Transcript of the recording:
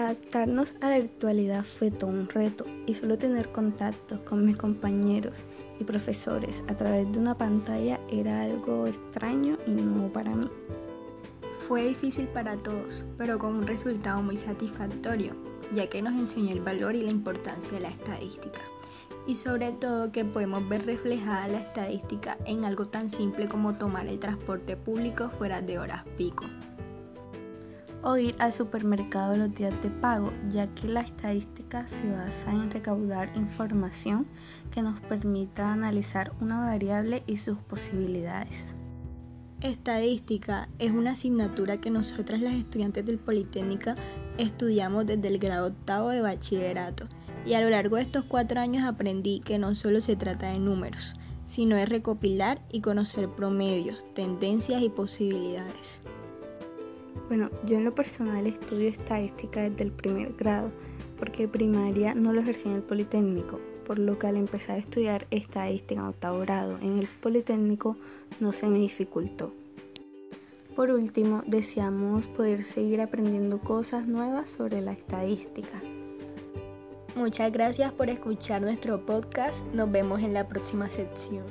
Adaptarnos a la virtualidad fue todo un reto y solo tener contacto con mis compañeros y profesores a través de una pantalla era algo extraño y nuevo para mí. Fue difícil para todos, pero con un resultado muy satisfactorio, ya que nos enseñó el valor y la importancia de la estadística. Y sobre todo que podemos ver reflejada la estadística en algo tan simple como tomar el transporte público fuera de horas pico o ir al supermercado los días de pago, ya que la estadística se basa en recaudar información que nos permita analizar una variable y sus posibilidades. Estadística es una asignatura que nosotras las estudiantes del Politécnica estudiamos desde el grado octavo de bachillerato y a lo largo de estos cuatro años aprendí que no solo se trata de números, sino de recopilar y conocer promedios, tendencias y posibilidades. Bueno, yo en lo personal estudio estadística desde el primer grado, porque primaria no lo ejercí en el Politécnico, por lo que al empezar a estudiar estadística en octavo grado en el Politécnico no se me dificultó. Por último, deseamos poder seguir aprendiendo cosas nuevas sobre la estadística. Muchas gracias por escuchar nuestro podcast. Nos vemos en la próxima sección.